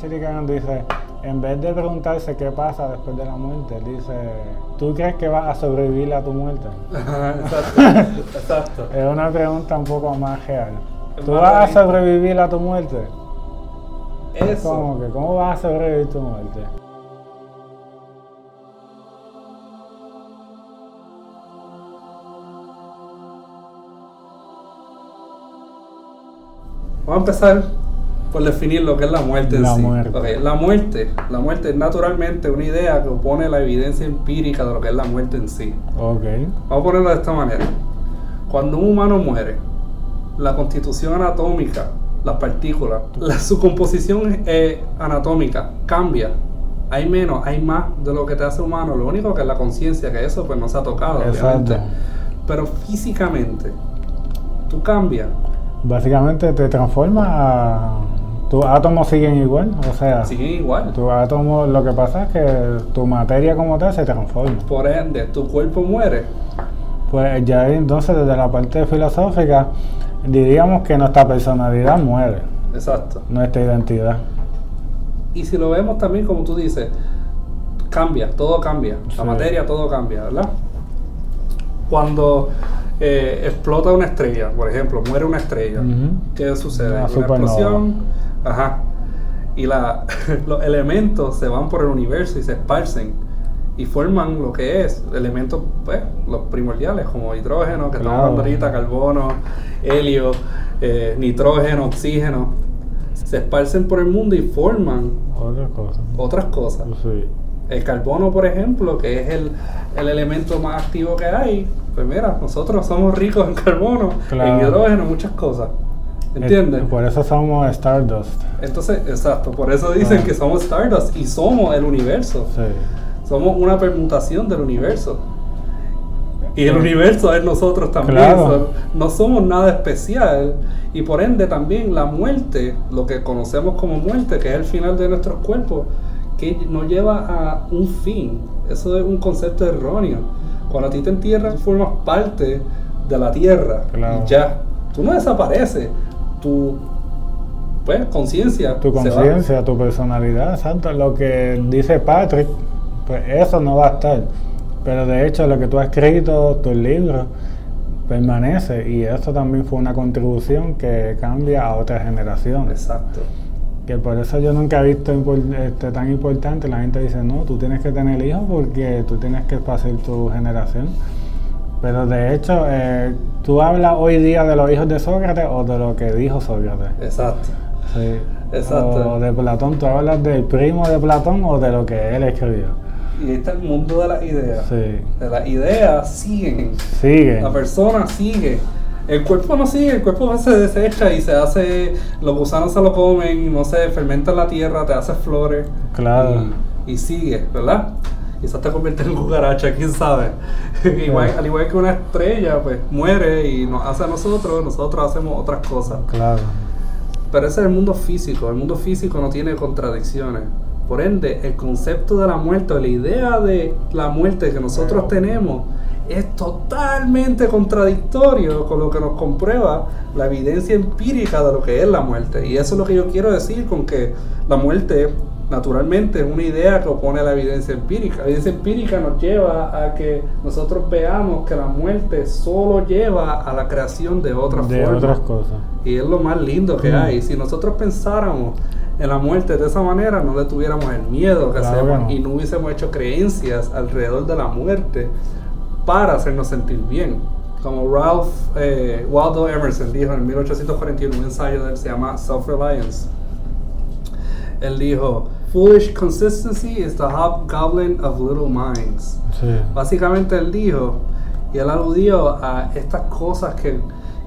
Chirican dice, en vez de preguntarse qué pasa después de la muerte, dice, ¿tú crees que vas a sobrevivir a tu muerte? exacto, exacto. Es una pregunta un poco más real. ¿Tú más vas a sobrevivir a tu muerte? Eso. ¿Cómo que? ¿Cómo vas a sobrevivir tu muerte? Vamos a empezar por definir lo que es la muerte en La sí. muerte. Ok, La muerte. La muerte es naturalmente una idea que opone la evidencia empírica de lo que es la muerte en sí. Ok. Vamos a ponerlo de esta manera. Cuando un humano muere, la constitución anatómica, las partículas, la- su composición eh, anatómica cambia. Hay menos, hay más de lo que te hace humano. Lo único que es la conciencia, que eso pues no se ha tocado, Exacto. obviamente. Pero físicamente, tú cambias. Básicamente te transforma a... Tus átomos siguen igual, o sea, Siguen igual. tus átomos, lo que pasa es que tu materia como tal se transforma. Por ende, tu cuerpo muere. Pues ya entonces desde la parte filosófica diríamos que nuestra personalidad muere, Exacto. nuestra identidad. Y si lo vemos también, como tú dices, cambia, todo cambia. La Sí. materia, todo cambia, ¿verdad? Cuando eh, explota una estrella, por ejemplo, muere una estrella, Ujú. ¿qué sucede? Una Una, explosión, ajá, y la, los elementos se van por el universo y se esparcen y forman lo que es elementos, pues, los primordiales, como hidrógeno, que estamos hablando ahorita, carbono, helio, eh, nitrógeno, oxígeno. Se esparcen por el mundo y forman Otra cosa. otras cosas. Sí. El carbono, por ejemplo, que es el, el elemento más activo que hay, pues mira, nosotros somos ricos en carbono, Claro. en hidrógeno, muchas cosas. ¿Entiendes? Eh, Por eso somos Stardust. Entonces, exacto, por eso dicen Ah. que somos Stardust y somos el universo. Sí. Somos una permutación del universo. Y el universo es nosotros también. Claro. no somos nada especial. Y por ende también la muerte, lo que conocemos como muerte, que es el final de nuestros cuerpos, que nos lleva a un fin. Eso es un concepto erróneo. Cuando a ti te entierran, formas parte de la tierra. Claro. Y ya. Tú no desapareces. Tu pues, conciencia. Tu conciencia, tu personalidad, exacto. Lo que dice Patrick, pues eso no va a estar. Pero de hecho, lo que tú has escrito, tus libros, permanece. Y eso también fue una contribución que cambia a otras generaciones. Exacto. Que por eso yo nunca he visto este, tan importante. La gente dice, no, tú tienes que tener hijos porque tú tienes que pasar tu generación. Pero de hecho, eh, tú hablas hoy día de los hijos de Sócrates o de lo que dijo Sócrates. Exacto. Sí. Exacto. O de Platón, tú hablas del primo de Platón o de lo que él escribió. Y ahí está el mundo de las ideas. Sí. De las ideas siguen. Sigue. La persona sigue. El cuerpo no sigue, el cuerpo se desecha y se hace, los gusanos se lo comen, no sé, fermenta en la tierra, te hace flores. Claro. Y, y sigue, ¿verdad? Quizás te convierte en cucaracha, quién sabe. igual, al igual que una estrella, pues muere y nos hace a nosotros, nosotros hacemos otras cosas. Claro. Pero ese es el mundo físico. El mundo físico no tiene contradicciones. Por ende, el concepto de la muerte, la idea de la muerte que nosotros tenemos, es totalmente contradictorio con lo que nos comprueba la evidencia empírica de lo que es la muerte. Y eso es lo que yo quiero decir con que la muerte, naturalmente, es una idea que opone a la evidencia empírica. La evidencia empírica nos lleva a que nosotros veamos que la muerte solo lleva a la creación de otras De formas. otras cosas. Y es lo más lindo que Mm. hay. Si nosotros pensáramos en la muerte de esa manera, no le tuviéramos el miedo que Claro hacemos que no. y no hubiésemos hecho creencias alrededor de la muerte para hacernos sentir bien. Como Ralph eh, Waldo Emerson dijo en 1841, un ensayo de él se llama Self-Reliance. Él dijo, Foolish consistency is the hobgoblin of little minds. Sí. Básicamente él dijo, y él aludió a estas cosas que,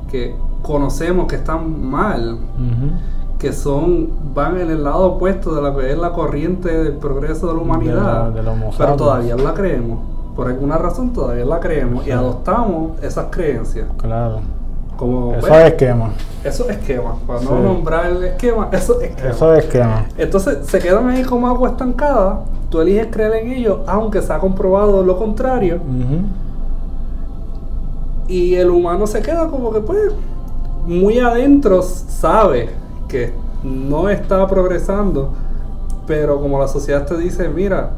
que conocemos que están mal, Ujú. que son, van en el lado opuesto de lo que es la corriente del progreso de la humanidad, De la- del Homo pero todavía la creemos. Por alguna razón todavía la creemos y adoptamos esas creencias. Claro. Como, Eso pues, es esquema. esos esquemas, para no Sí. nombrar el esquema, esos esquemas. Eso es esquema. Entonces se quedan ahí como agua estancada. Tú eliges creer en ellos, aunque se ha comprobado lo contrario. Y el humano se queda como que, pues, muy adentro sabe que no está progresando, Pero como la sociedad te dice, mira,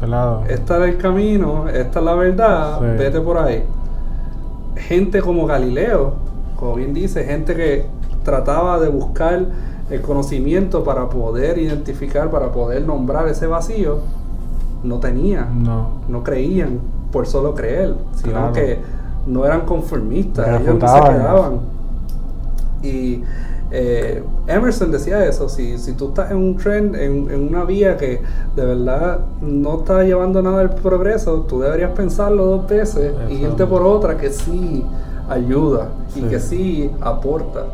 Claro. este es el camino, esta es la verdad, Sí. vete por ahí. Gente como Galileo, como bien dice, gente que trataba de buscar el conocimiento para poder identificar, para poder nombrar ese vacío, no tenía, No. no creían por solo creer, sino Claro. que no eran conformistas, ellos no se quedaban. Y eh, Emerson decía eso, si, si tú estás en un tren, en, en una vía que de verdad no está llevando nada al progreso, tú deberías pensarlo dos veces y irte por otra que sí ayuda y Sí. que sí aporta.